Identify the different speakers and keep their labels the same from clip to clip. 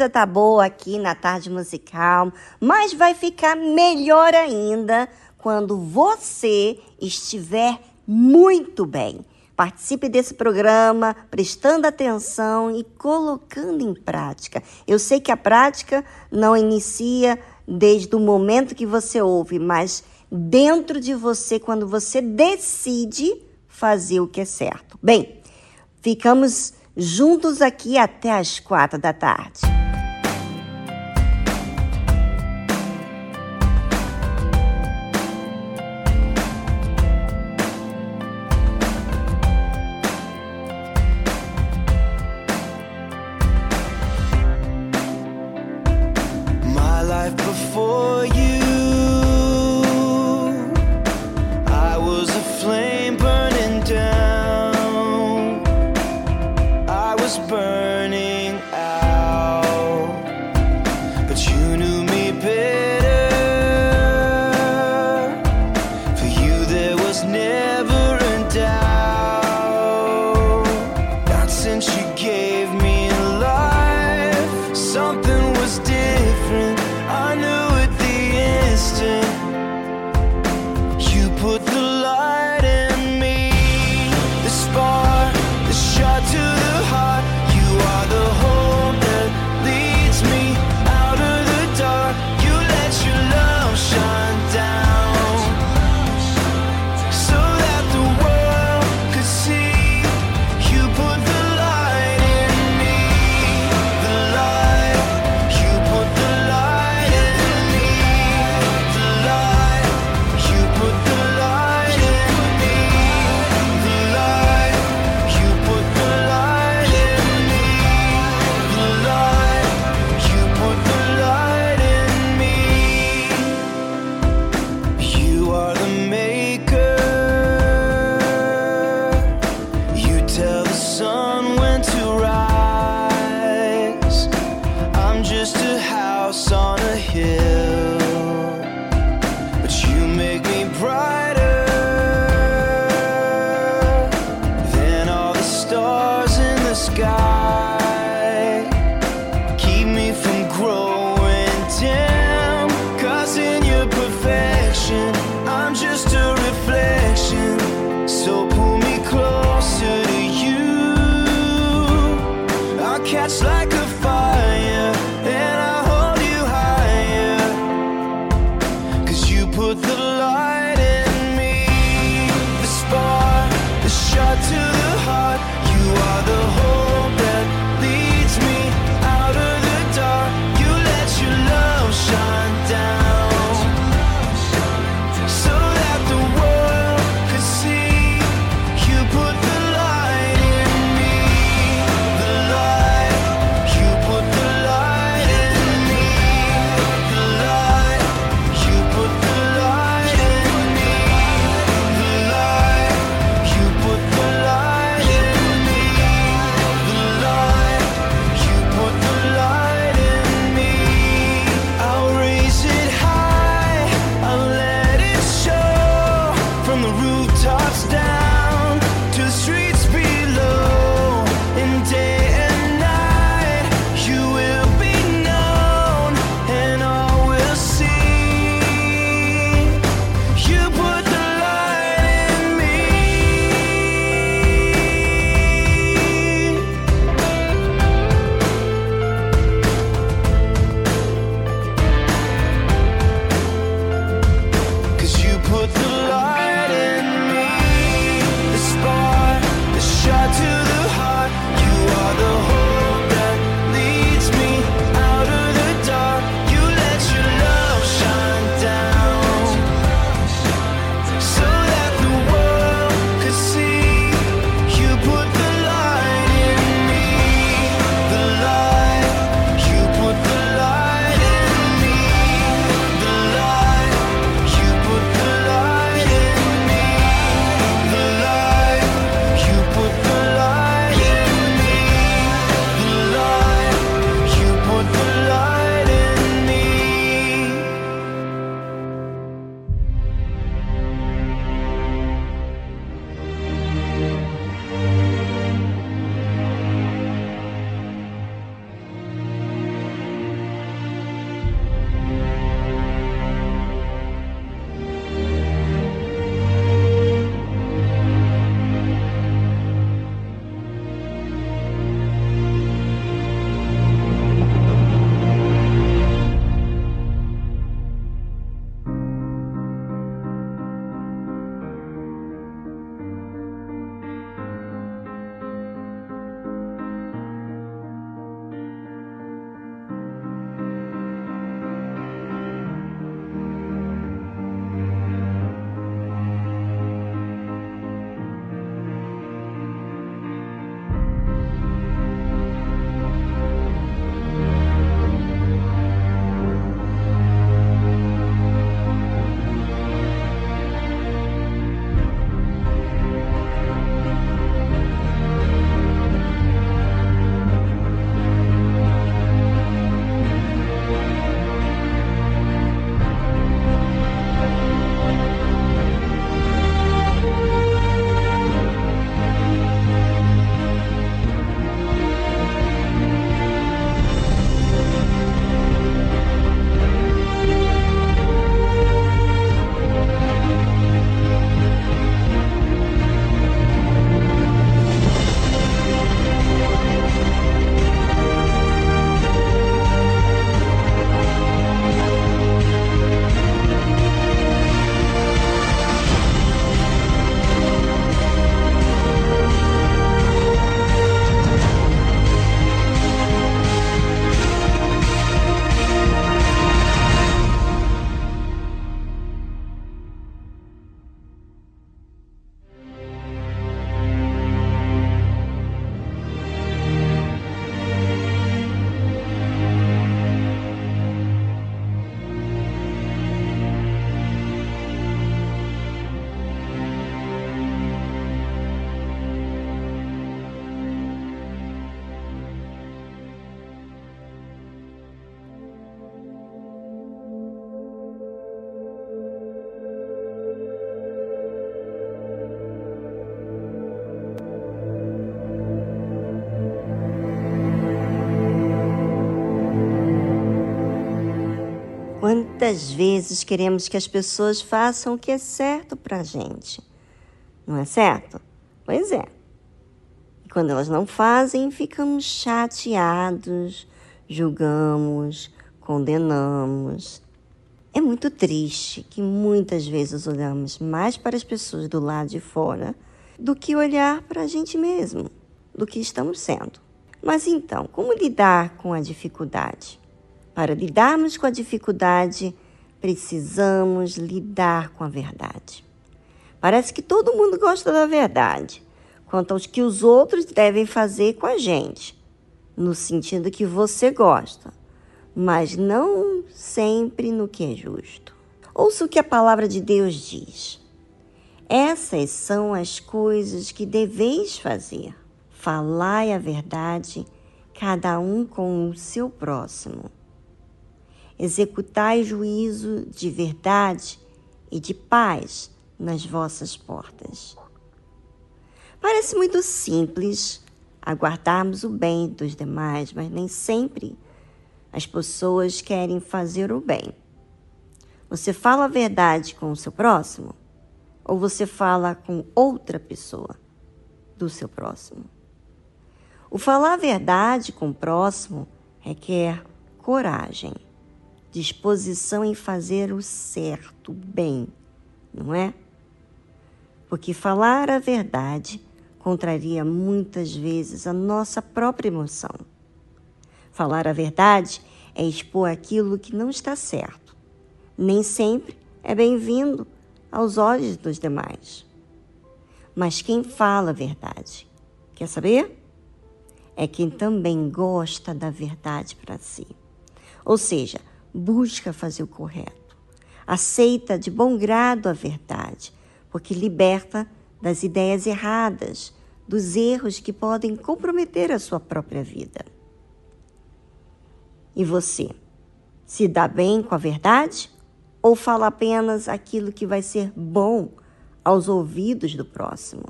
Speaker 1: Coisa tá boa aqui na tarde musical, mas vai ficar melhor ainda quando você estiver muito bem. Participe desse programa, prestando atenção e colocando em prática. Eu sei que a prática não inicia desde o momento que você ouve, mas dentro de você, quando você decide fazer o que é certo. Bem, ficamos juntos aqui até as quatro da tarde. Muitas vezes queremos que as pessoas façam o que é certo pra gente. Não é certo? Pois é. E quando elas não fazem, ficamos chateados, julgamos, condenamos. É muito triste que muitas vezes olhamos mais para as pessoas do lado de fora do que olhar para a gente mesmo, do que estamos sendo. Mas então, como lidar com a dificuldade? Para lidarmos com a dificuldade, precisamos lidar com a verdade. Parece que todo mundo gosta da verdade, quanto aos que os outros devem fazer com a gente, no sentido que você gosta, mas não sempre no que é justo. Ouça o que a palavra de Deus diz. Essas são as coisas que deveis fazer. Falai a verdade, cada um com o seu próximo executai juízo de verdade e de paz nas vossas portas. Parece muito simples aguardarmos o bem dos demais, mas nem sempre as pessoas querem fazer o bem. Você fala a verdade com o seu próximo ou você fala com outra pessoa do seu próximo? O falar a verdade com o próximo requer coragem disposição em fazer o certo, bem, não é? Porque falar a verdade contraria muitas vezes a nossa própria emoção. Falar a verdade é expor aquilo que não está certo. Nem sempre é bem-vindo aos olhos dos demais. Mas quem fala a verdade, quer saber? É quem também gosta da verdade para si. Ou seja, busca fazer o correto. Aceita de bom grado a verdade, porque liberta das ideias erradas, dos erros que podem comprometer a sua própria vida. E você, se dá bem com a verdade ou fala apenas aquilo que vai ser bom aos ouvidos do próximo?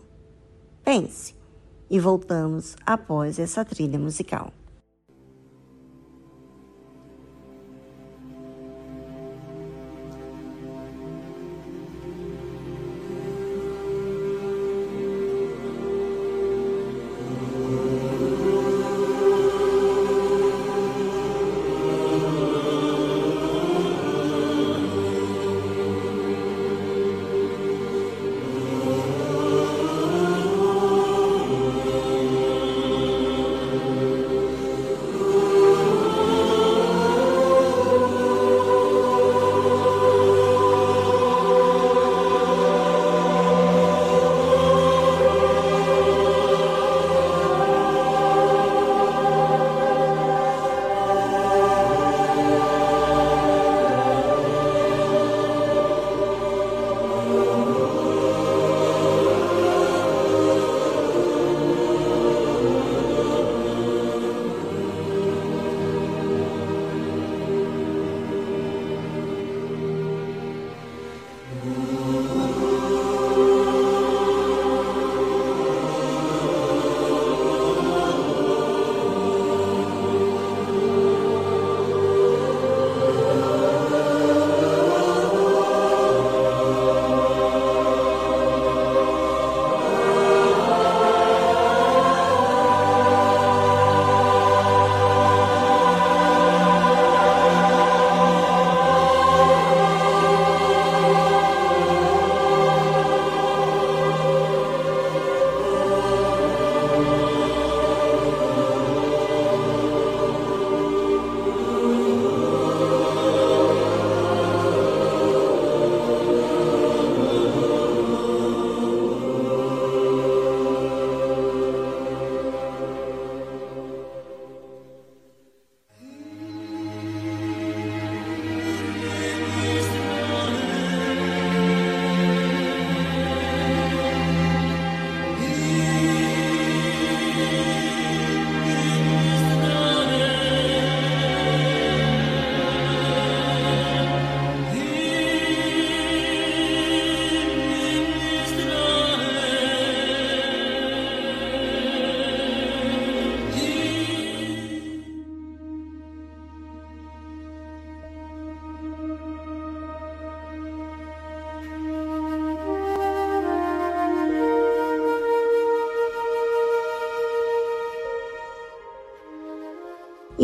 Speaker 1: Pense e voltamos após essa trilha musical.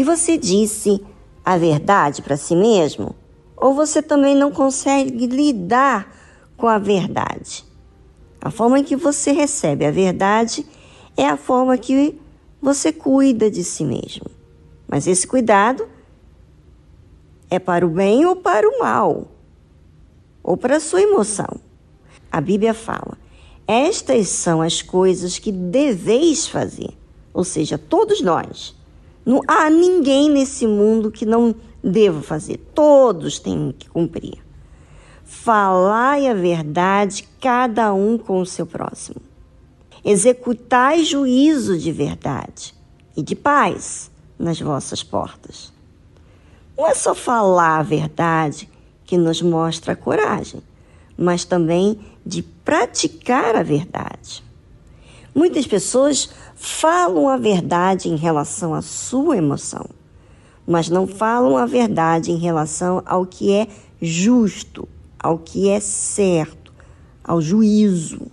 Speaker 1: Você disse a verdade para si mesmo? Ou você também não consegue lidar com a verdade? A forma em que você recebe a verdade é a forma que você cuida de si mesmo. Mas esse cuidado é para o bem ou para o mal, ou para a sua emoção. A Bíblia fala: estas são as coisas que deveis fazer, ou seja, todos nós. Não há ninguém nesse mundo que não deva fazer, todos têm que cumprir. Falai a verdade, cada um com o seu próximo. Executai juízo de verdade e de paz nas vossas portas. Não é só falar a verdade que nos mostra a coragem, mas também de praticar a verdade. Muitas pessoas falam a verdade em relação à sua emoção, mas não falam a verdade em relação ao que é justo, ao que é certo, ao juízo.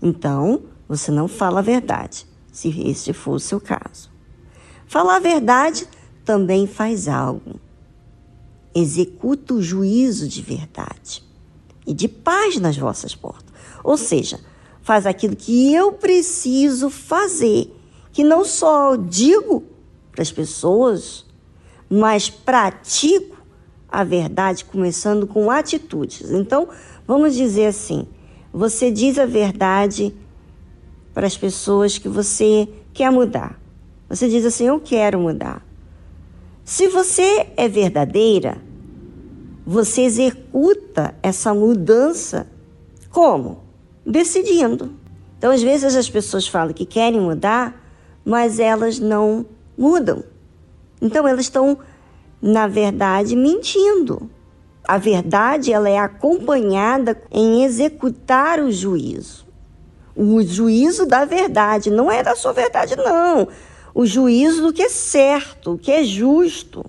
Speaker 1: Então, você não fala a verdade, se este for o seu caso. Falar a verdade também faz algo. Executa o juízo de verdade e de paz nas vossas portas. Ou seja, faz aquilo que eu preciso fazer, que não só digo para as pessoas, mas pratico a verdade começando com atitudes. Então, vamos dizer assim: você diz a verdade para as pessoas que você quer mudar. Você diz assim: Eu quero mudar. Se você é verdadeira, você executa essa mudança como? Decidindo. Então, às vezes as pessoas falam que querem mudar, mas elas não mudam. Então, elas estão, na verdade, mentindo. A verdade ela é acompanhada em executar o juízo. O juízo da verdade, não é da sua verdade, não o juízo do que é certo, o que é justo.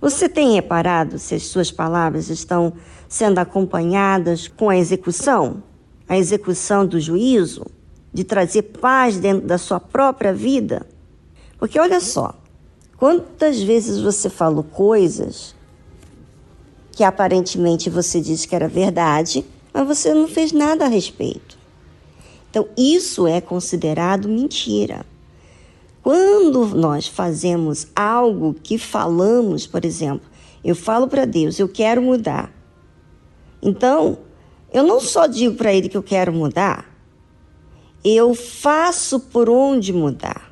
Speaker 1: Você tem reparado se as suas palavras estão sendo acompanhadas com a execução? A execução do juízo? De trazer paz dentro da sua própria vida? Porque olha só, quantas vezes você falou coisas que aparentemente você disse que era verdade, mas você não fez nada a respeito. Então, isso é considerado mentira. Quando nós fazemos algo que falamos, por exemplo, eu falo para Deus, eu quero mudar. Então, eu não só digo para Ele que eu quero mudar, eu faço por onde mudar.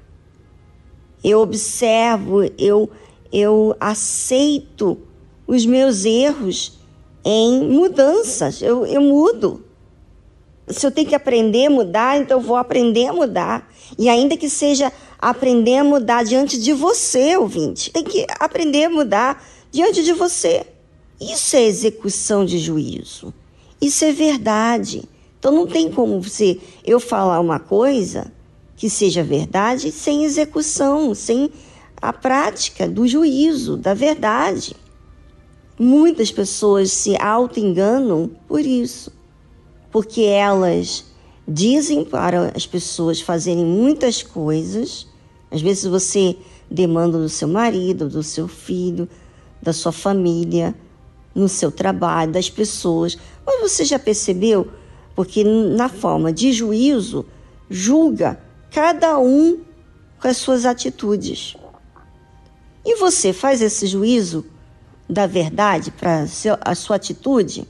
Speaker 1: Eu observo, eu, eu aceito os meus erros em mudanças, eu, eu mudo. Se eu tenho que aprender a mudar, então eu vou aprender a mudar. E ainda que seja aprender a mudar diante de você, ouvinte. Tem que aprender a mudar diante de você. Isso é execução de juízo. Isso é verdade. Então não tem como você eu falar uma coisa que seja verdade sem execução, sem a prática do juízo, da verdade. Muitas pessoas se auto-enganam por isso, porque elas dizem para as pessoas fazerem muitas coisas. Às vezes você demanda do seu marido, do seu filho, da sua família, no seu trabalho, das pessoas. Mas você já percebeu? Porque na forma de juízo, julga cada um com as suas atitudes. E você faz esse juízo da verdade para a sua atitude?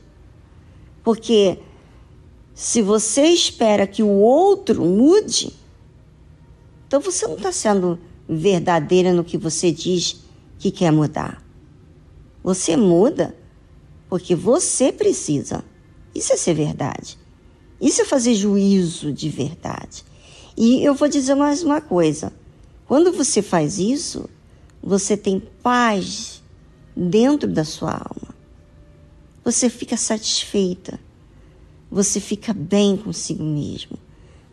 Speaker 1: Porque se você espera que o outro mude, então você não está sendo verdadeira no que você diz que quer mudar. Você muda porque você precisa. Isso é ser verdade. Isso é fazer juízo de verdade. E eu vou dizer mais uma coisa: quando você faz isso, você tem paz dentro da sua alma. Você fica satisfeita você fica bem consigo mesmo.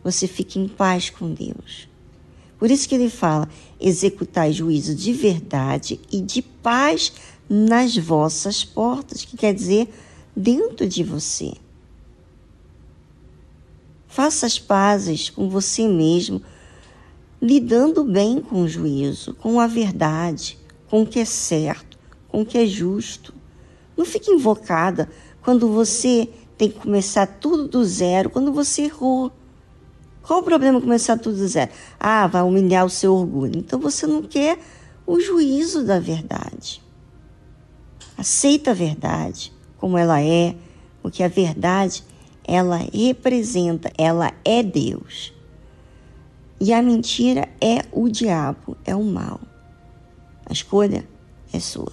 Speaker 1: Você fica em paz com Deus. Por isso que ele fala: executai juízo de verdade e de paz nas vossas portas, que quer dizer dentro de você. Faça as pazes com você mesmo, lidando bem com o juízo, com a verdade, com o que é certo, com o que é justo. Não fique invocada quando você tem que começar tudo do zero, quando você errou. Qual o problema começar tudo do zero? Ah, vai humilhar o seu orgulho. Então você não quer o juízo da verdade. Aceita a verdade como ela é, porque a verdade ela representa, ela é Deus. E a mentira é o diabo, é o mal. A escolha é sua.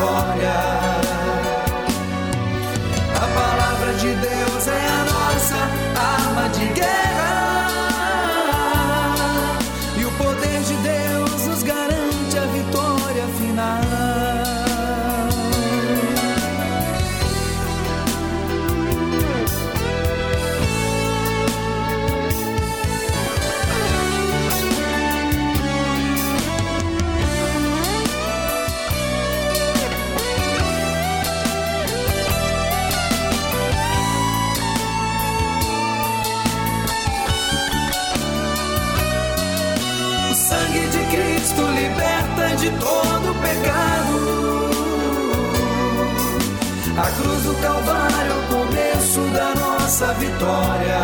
Speaker 2: glória.
Speaker 3: Nossa vitória.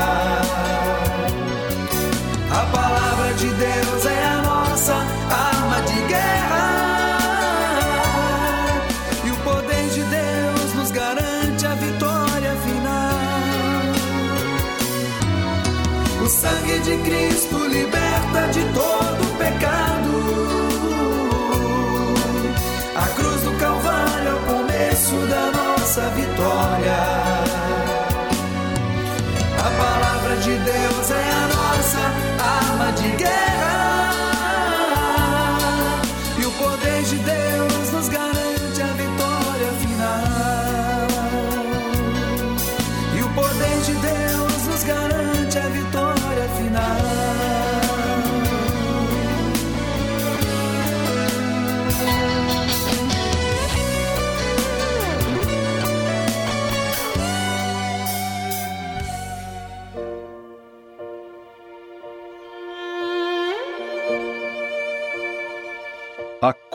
Speaker 3: A palavra de Deus é a nossa arma de guerra. E o poder de Deus nos garante a vitória final. O sangue de Cristo liberta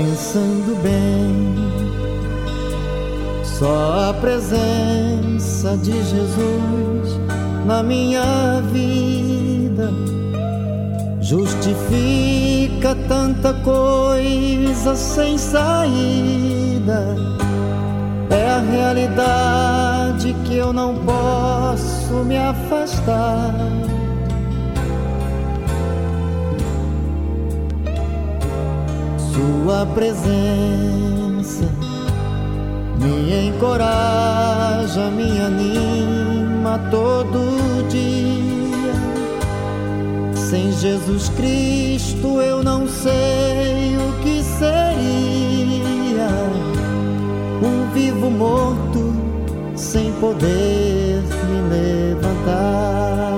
Speaker 4: Pensando bem. Só a presença de Jesus na minha vida justifica tanta coisa sem saída. É a realidade que eu não posso me afastar. Presença me encoraja, me anima todo dia. Sem Jesus Cristo eu não sei o que seria. Um vivo morto sem poder me levantar.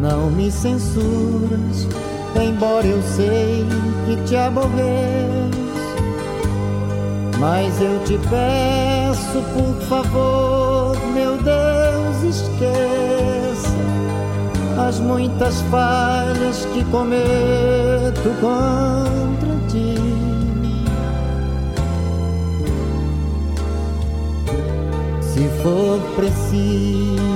Speaker 4: Não me censuras, embora eu sei que te aborreço. Mas eu te peço, por favor, meu Deus, esqueça as muitas falhas que cometo contra ti. Se for preciso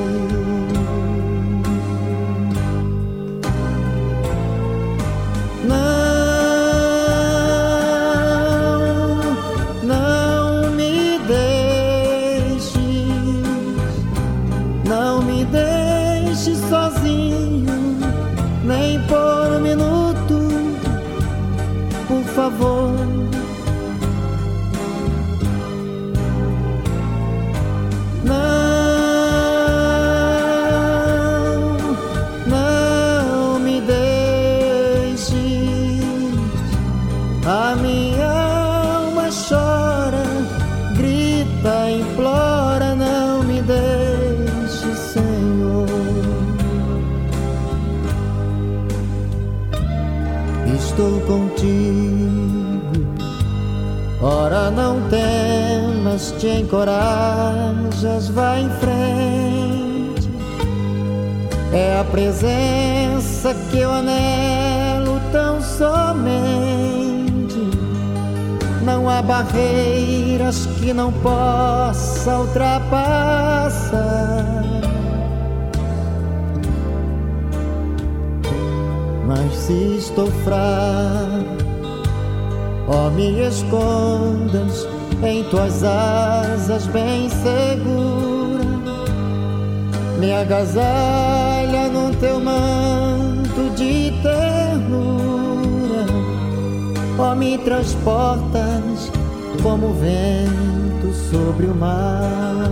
Speaker 4: Te encorajas, vai em frente. É a presença que eu anelo tão somente. Não há barreiras que não possa ultrapassar. Mas se estou fraco, ó, me escondas em tuas asas bem segura, me agasalha no teu manto de ternura, ó me transportas como vento sobre o mar.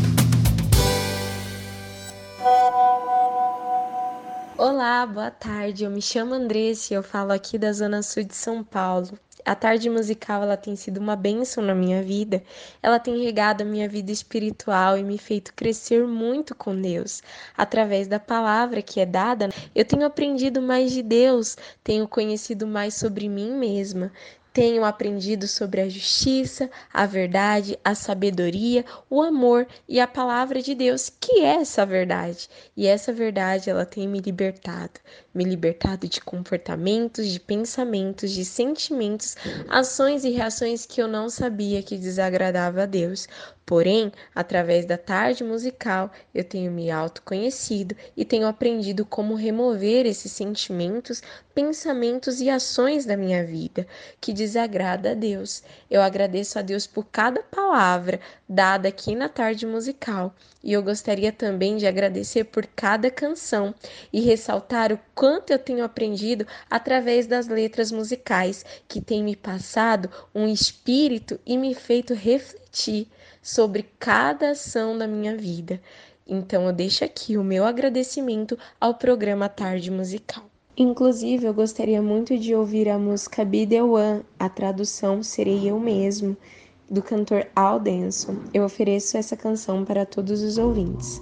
Speaker 5: Tarde. Eu me chamo Andressa e eu falo aqui da Zona Sul de São Paulo. A tarde musical ela tem sido uma bênção na minha vida. Ela tem regado a minha vida espiritual e me feito crescer muito com Deus. Através da palavra que é dada, eu tenho aprendido mais de Deus, tenho conhecido mais sobre mim mesma. Tenho aprendido sobre a justiça, a verdade, a sabedoria, o amor e a palavra de Deus, que é essa verdade. E essa verdade ela tem me libertado. Me libertado de comportamentos, de pensamentos, de sentimentos, ações e reações que eu não sabia que desagradava a Deus. Porém, através da tarde musical, eu tenho me autoconhecido e tenho aprendido como remover esses sentimentos, pensamentos e ações da minha vida que desagrada a Deus. Eu agradeço a Deus por cada palavra dada aqui na tarde musical e eu gostaria também de agradecer por cada canção e ressaltar o quanto eu tenho aprendido através das letras musicais que têm me passado um espírito e me feito refletir sobre cada ação da minha vida. Então eu deixo aqui o meu agradecimento ao programa Tarde Musical. Inclusive, eu gostaria muito de ouvir a música Be The One, a tradução Serei Eu Mesmo, do cantor Al Denson. Eu ofereço essa canção para todos os ouvintes.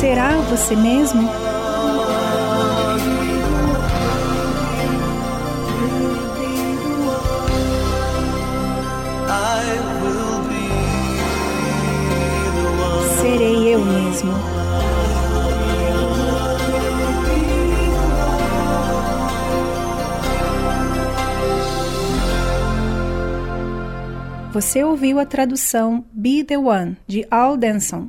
Speaker 6: Será você mesmo? Serei eu mesmo. Você ouviu a tradução Be the One de Al Denson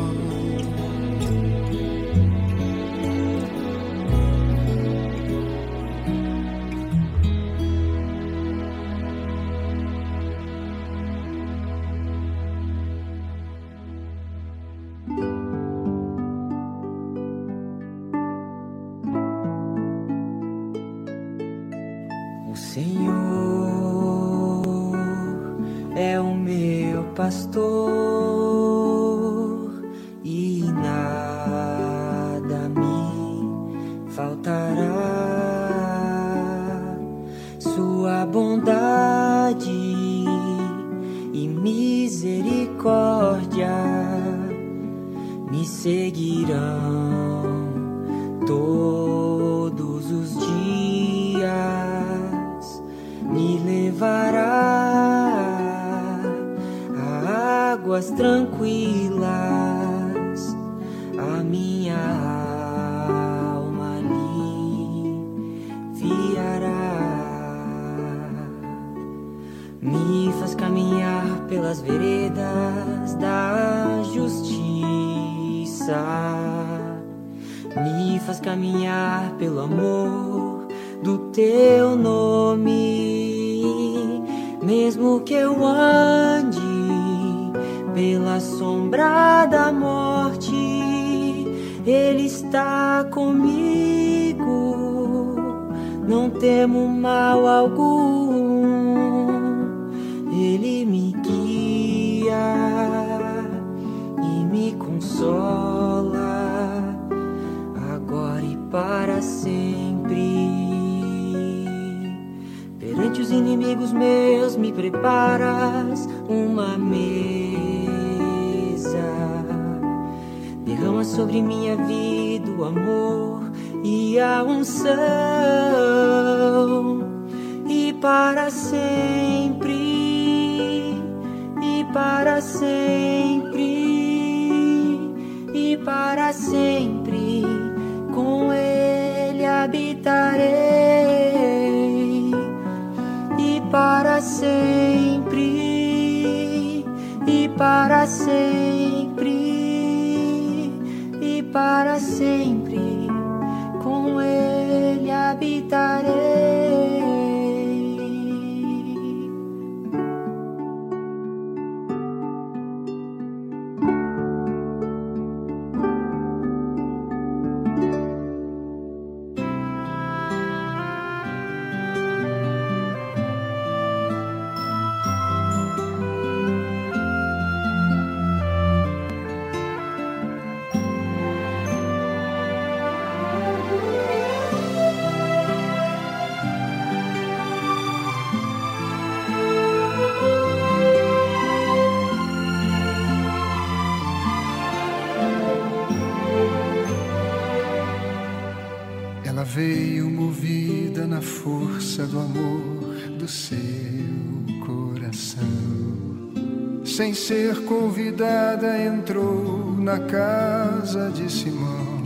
Speaker 7: Entrou na casa de Simão.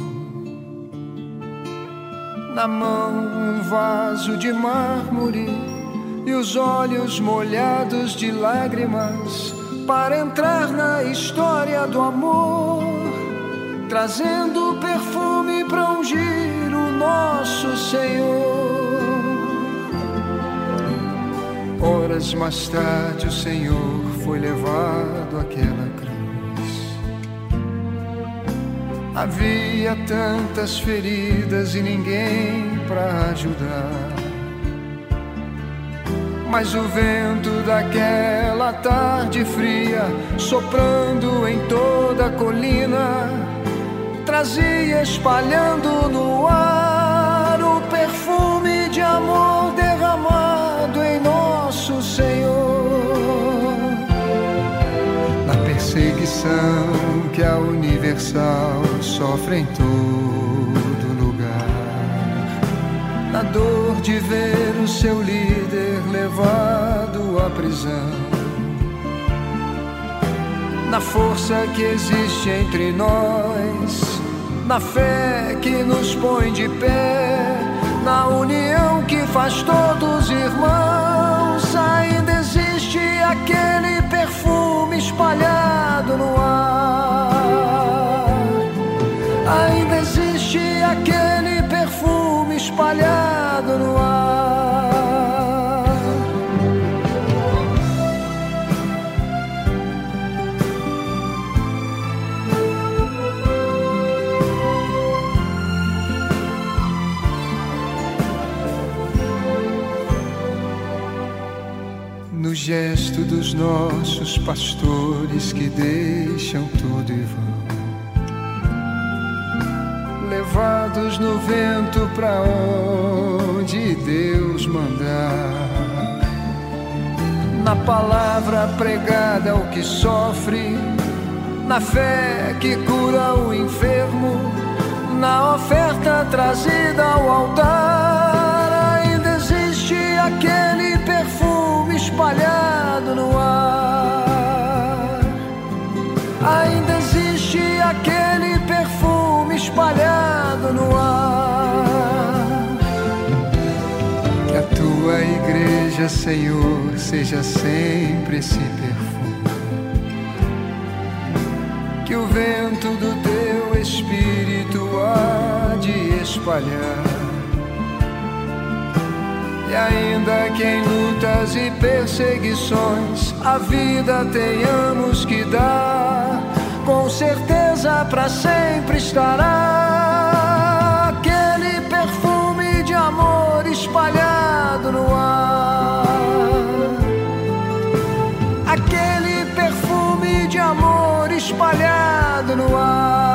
Speaker 7: Na mão, um vaso de mármore e os olhos molhados de lágrimas para entrar na história do amor, trazendo perfume para ungir o nosso Senhor. Horas mais tarde o Senhor foi levado àquela cruz. Havia tantas feridas e ninguém para ajudar. Mas o vento daquela tarde fria, soprando em toda a colina, trazia espalhando no ar o perfume de amor derramado em nosso Senhor. Na perseguição que a universal sofre em todo lugar, na dor de ver o seu líder levado à prisão na força que existe entre nós, na fé que nos põe de pé, na união que faz todos irmãos. Ainda existe aquele perfume espalhado no ar. Ainda existe aquele perfume espalhado no ar. No gesto dos nossos pastores que deixam tudo e vão no vento para onde Deus mandar. Na palavra pregada ao que sofre, na fé que cura o enfermo, na oferta trazida ao altar, ainda existe aquele perfume espalhado no ar. Ainda igreja, Senhor, seja sempre esse perfume. Que o vento do teu espírito há de espalhar. E ainda que em lutas e perseguições a vida tenhamos que dar, com certeza para sempre estará aquele perfume de amor espalhado no ar. Espalhado no ar.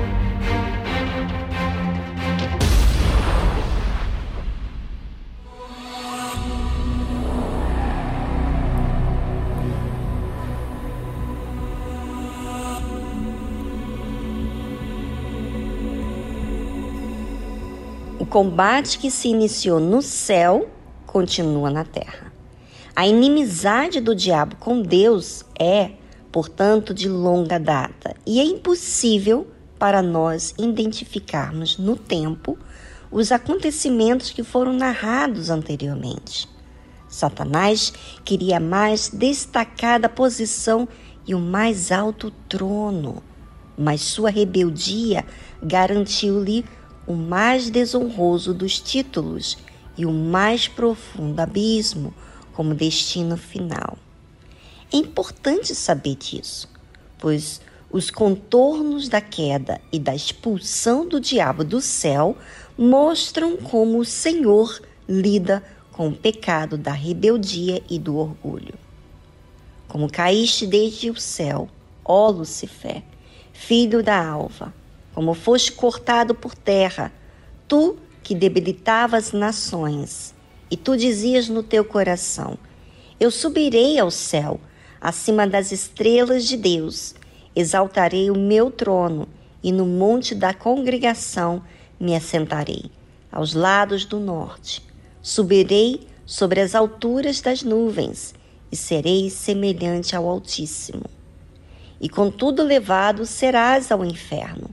Speaker 1: Combate que se iniciou no céu continua na terra. A inimizade do diabo com Deus é portanto, de longa data, e é impossível para nós identificarmos no tempo os acontecimentos que foram narrados anteriormente. Satanás queria mais destacada posição e o mais alto trono, mas sua rebeldia garantiu-lhe o mais desonroso dos títulos e o mais profundo abismo como destino final. É importante saber disso, pois os contornos da queda e da expulsão do diabo do céu mostram como o Senhor lida com o pecado da rebeldia e do orgulho. Como caíste desde o céu, ó Lucifer, filho da alva, como foste cortado por terra, tu que debilitavas nações, e tu dizias no teu coração: Eu subirei ao céu acima das estrelas de Deus. Exaltarei o meu trono e no monte da congregação me assentarei, aos lados do norte. Subirei sobre as alturas das nuvens e serei semelhante ao Altíssimo. E contudo levado serás ao inferno,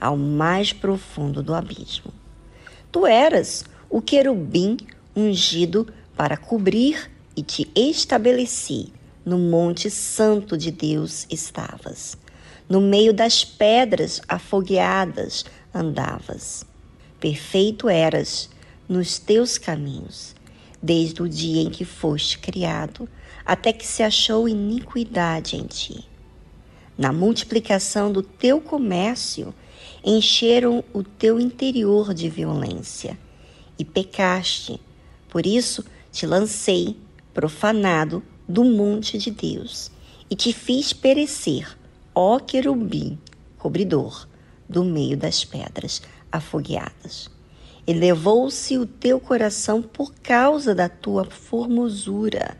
Speaker 1: ao mais profundo do abismo. Tu eras o querubim ungido para cobrir e te estabeleci no Monte Santo de Deus estavas. No meio das pedras afogueadas andavas. Perfeito eras nos teus caminhos, desde o dia em que foste criado, até que se achou iniquidade em ti. Na multiplicação do teu comércio, encheram o teu interior de violência e pecaste. Por isso te lancei, profanado, do monte de Deus e te fiz perecer, ó querubim, cobridor, do meio das pedras afogueadas. Elevou-se o teu coração por causa da tua formosura.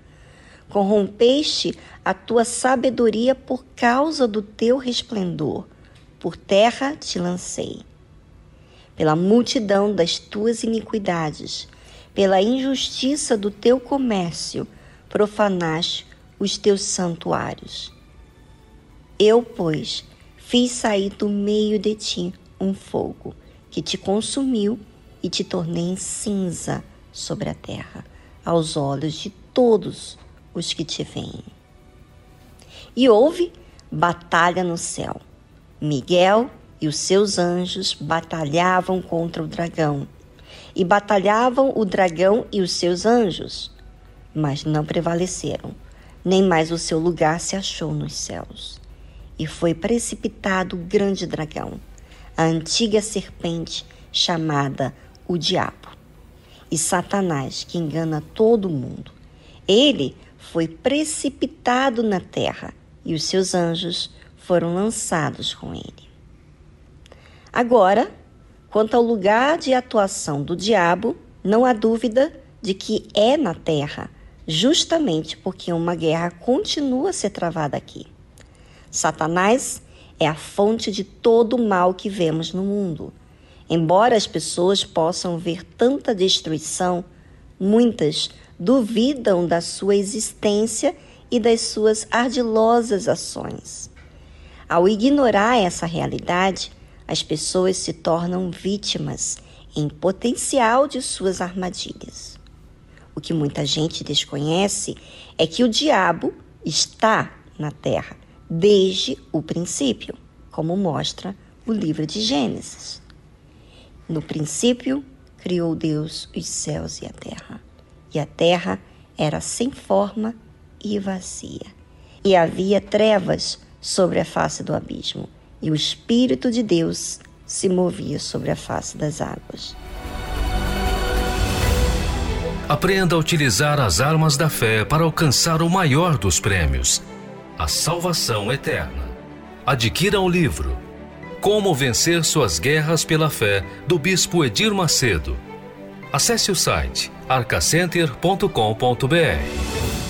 Speaker 1: Corrompeste a tua sabedoria por causa do teu resplendor. Por terra te lancei. Pela multidão das tuas iniquidades, pela injustiça do teu comércio, profanaste os teus santuários. Eu, pois, fiz sair do meio de ti um fogo que te consumiu e te tornei em cinza sobre a terra, aos olhos de todos os que te veem. E houve batalha no céu. Miguel e os seus anjos batalhavam contra o dragão, e batalhavam o dragão e os seus anjos mas não prevaleceram, nem mais o seu lugar se achou nos céus. E foi precipitado o grande dragão, a antiga serpente chamada o Diabo, e Satanás, que engana todo mundo. Ele foi precipitado na terra e os seus anjos foram lançados com ele. Agora, quanto ao lugar de atuação do diabo, não há dúvida de que é na terra justamente porque uma guerra continua a ser travada aqui. Satanás é a fonte de todo o mal que vemos no mundo. Embora as pessoas possam ver tanta destruição, muitas duvidam da sua existência e das suas ardilosas ações. Ao ignorar essa realidade, as pessoas se tornam vítimas em potencial de suas armadilhas. O que muita gente desconhece é que o diabo está na terra desde o princípio, como mostra o livro de Gênesis. No princípio, criou Deus os céus e a terra, e a terra era sem forma e vazia. E havia trevas sobre a face do abismo, e o Espírito de Deus se movia sobre a face das águas.
Speaker 8: Aprenda a utilizar as armas da fé para alcançar o maior dos prêmios, a salvação eterna. Adquira o livro Como Vencer Suas Guerras pela Fé, do Bispo Edir Macedo. Acesse o site arcacenter.com.br.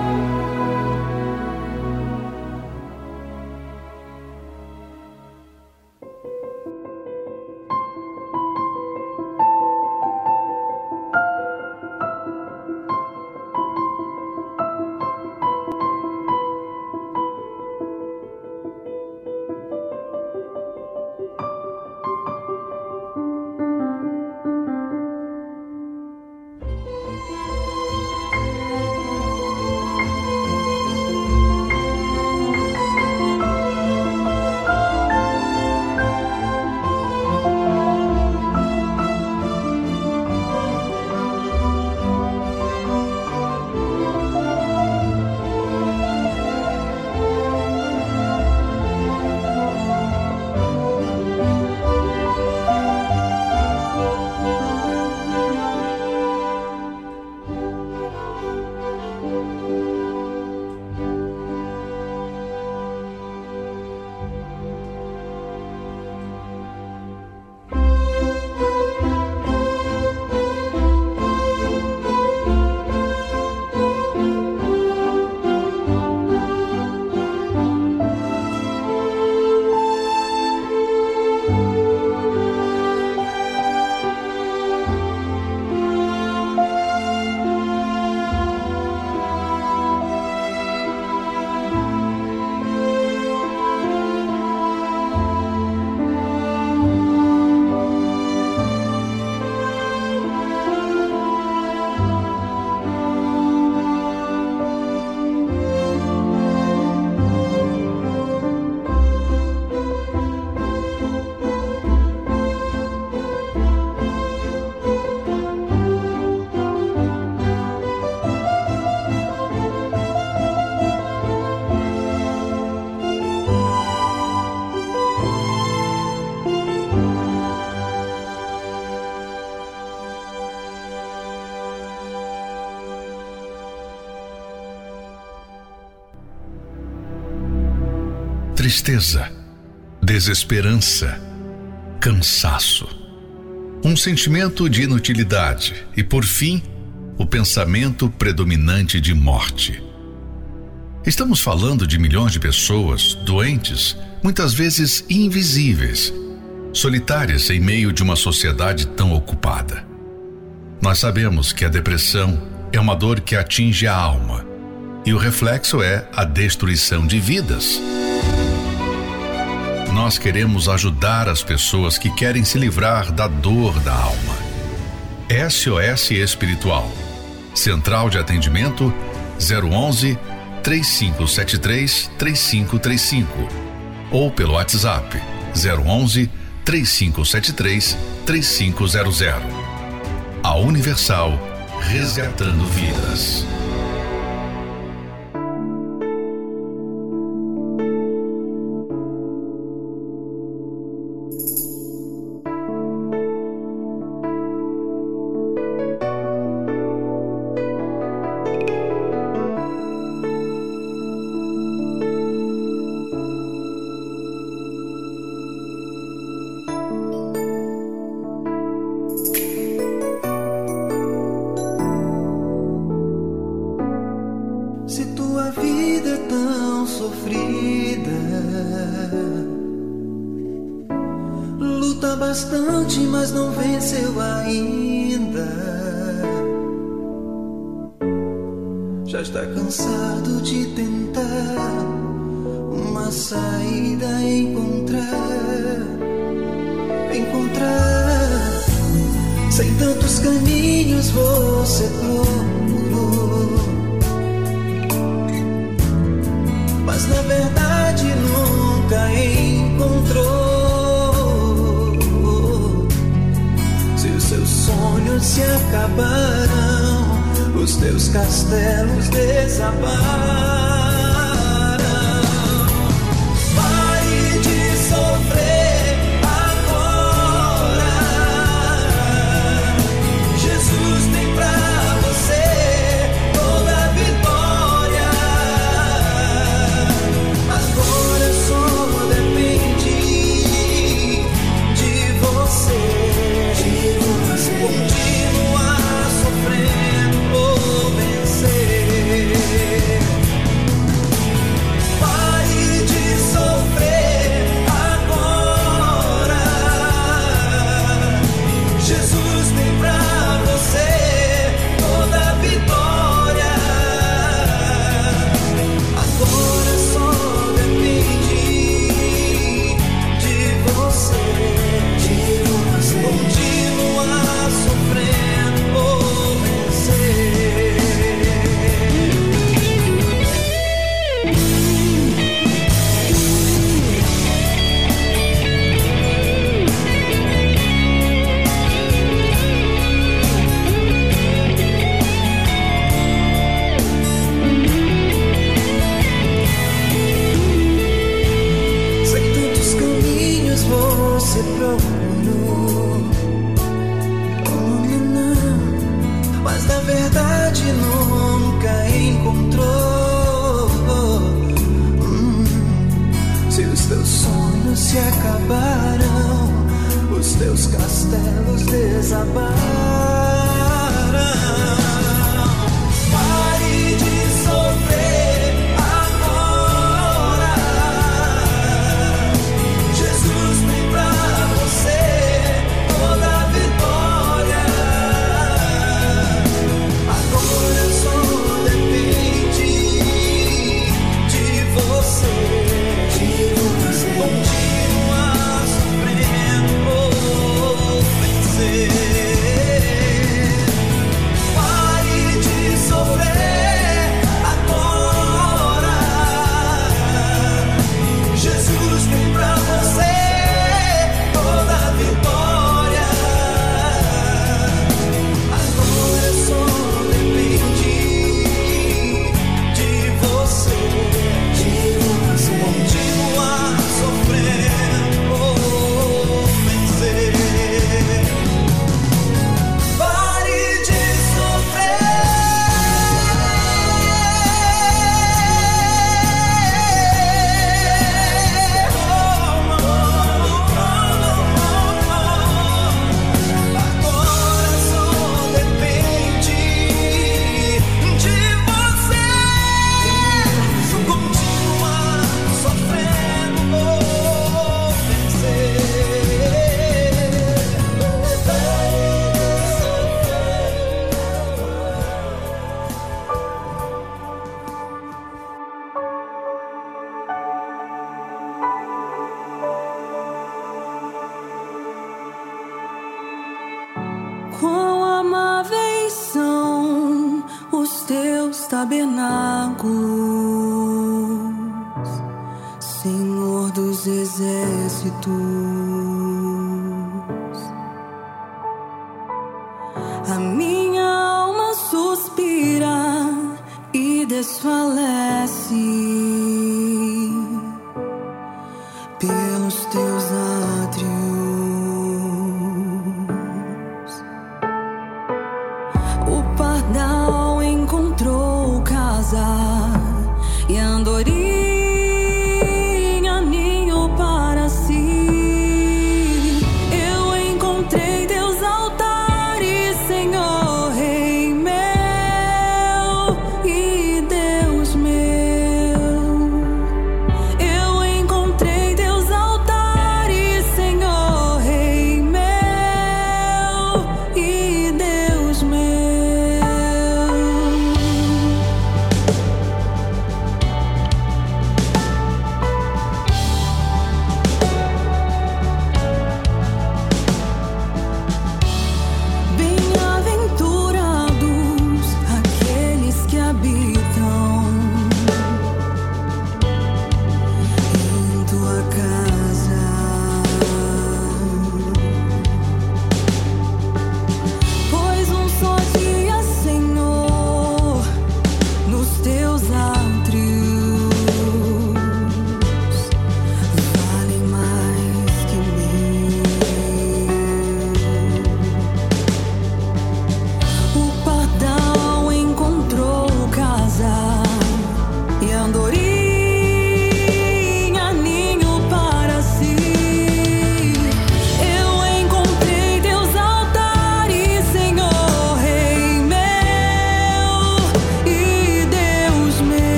Speaker 3: Tristeza, desesperança, cansaço, um sentimento de inutilidade e, por fim, o pensamento predominante de morte. Estamos falando de milhões de pessoas doentes, muitas vezes invisíveis, solitárias em meio de uma sociedade tão ocupada. Nós sabemos que a depressão é uma dor que atinge a alma e o reflexo é a destruição de vidas. Nós queremos ajudar as pessoas que querem se livrar da dor da alma. SOS Espiritual. Central de Atendimento 011 3573 3535 ou pelo WhatsApp 011 3573 3500. A Universal resgatando vidas.
Speaker 8: A minha alma suspira e desfalece.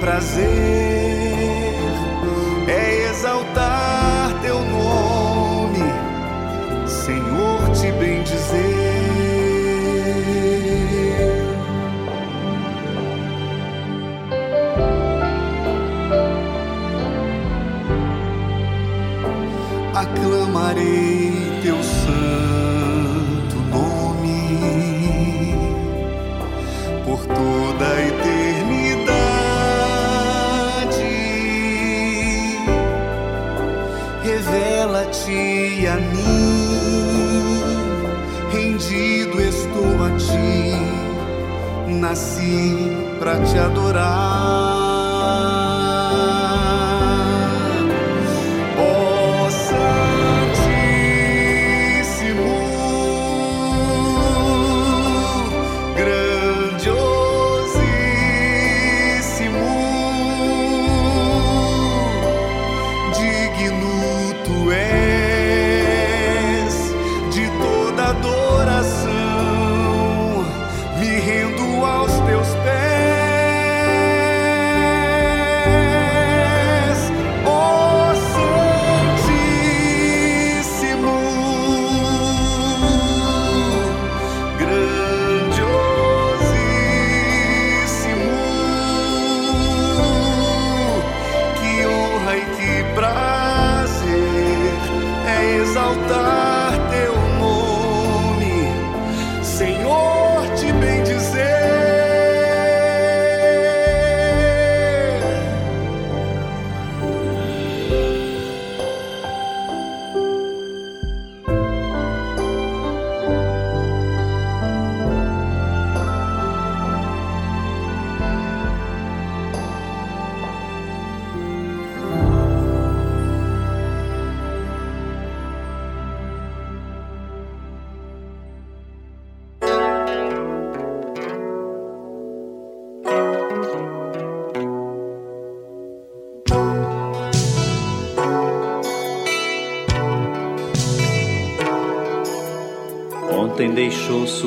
Speaker 9: prazer é exaltar teu nome, Senhor, te bendizer. Aclamarei. Nasci para te adorar.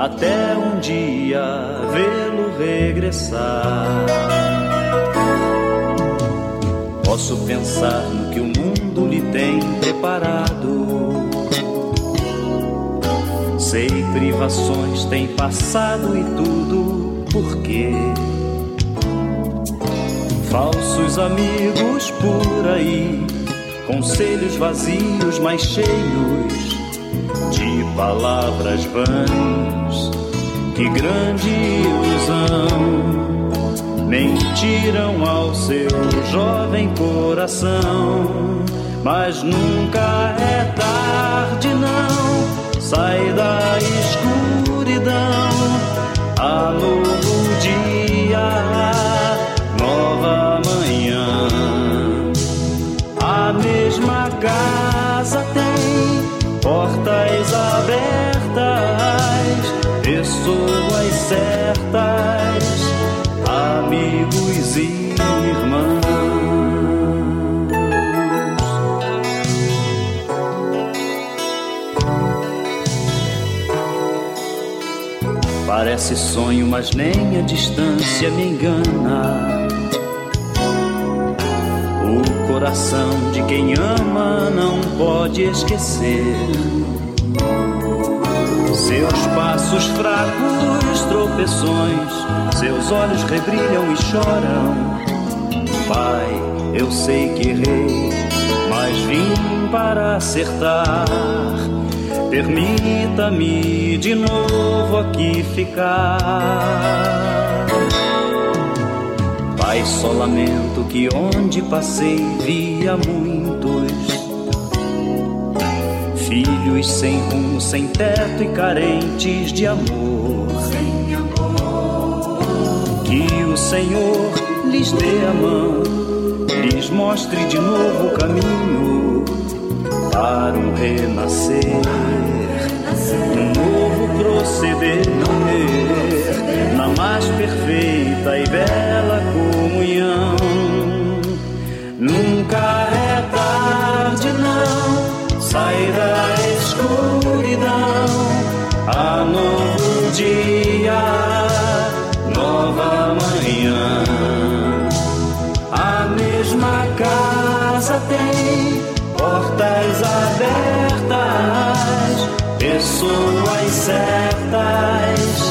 Speaker 10: até um dia vê-lo regressar. Posso pensar no que o mundo lhe tem preparado. Sei privações tem passado e tudo por quê? Falsos amigos por aí, conselhos vazios, mas cheios de palavras vãs que grande ilusão mentiram ao seu jovem coração. mas nunca é tarde, não. Sai da escuridão, a novo portas abertas, pessoas certas, amigos e irmãos. Parece sonho, mas nem a distância me engana. Coração de quem ama não pode esquecer. Seus passos fracos, tropeções, seus olhos rebrilham e choram. Pai, eu sei que errei, mas vim para acertar. Permita-me de novo aqui ficar. Pai, só lamento que onde passei via muitos filhos sem rumo, sem teto e carentes de amor. Que o Senhor lhes dê a mão, lhes mostre de novo o caminho para um renascer, um novo proceder, na mais perfeita e bela pessoas certas,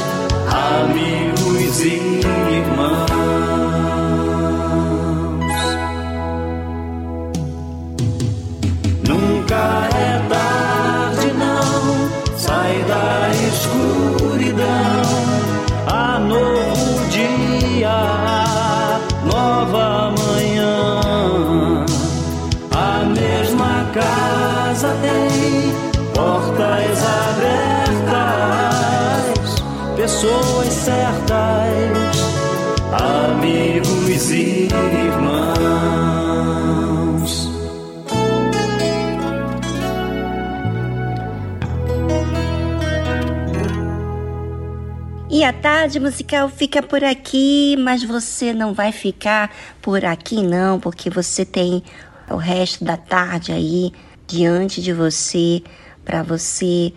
Speaker 1: E a tarde musical fica por aqui, mas você não vai ficar por aqui não, porque você tem o resto da tarde aí diante de você para você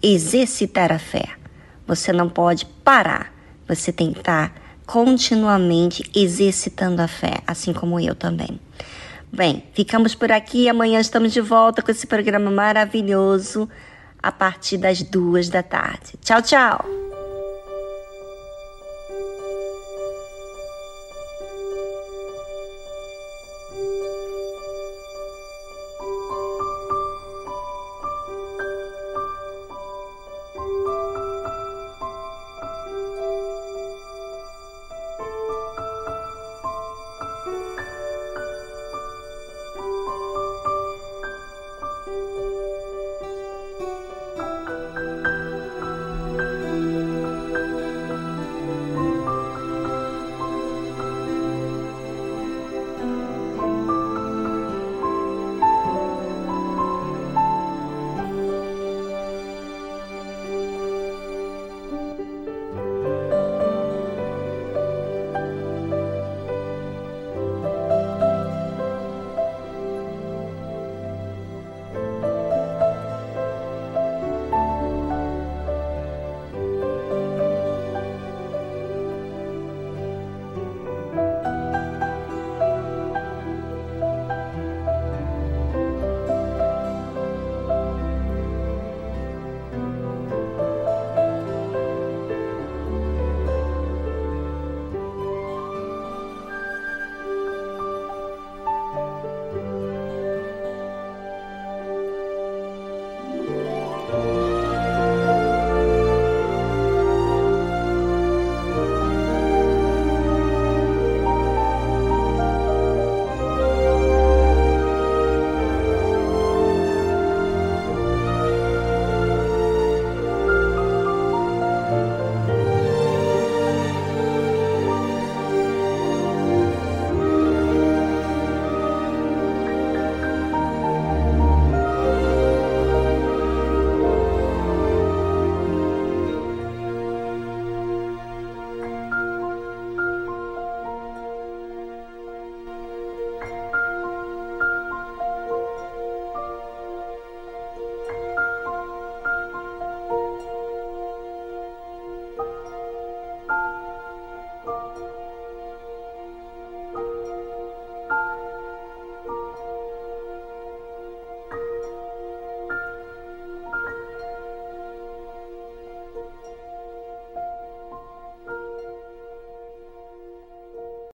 Speaker 1: exercitar a fé. Você não pode parar. Você tem que estar continuamente exercitando a fé, assim como eu também. Bem, ficamos por aqui. Amanhã estamos de volta com esse programa maravilhoso a partir das duas da tarde. Tchau, tchau!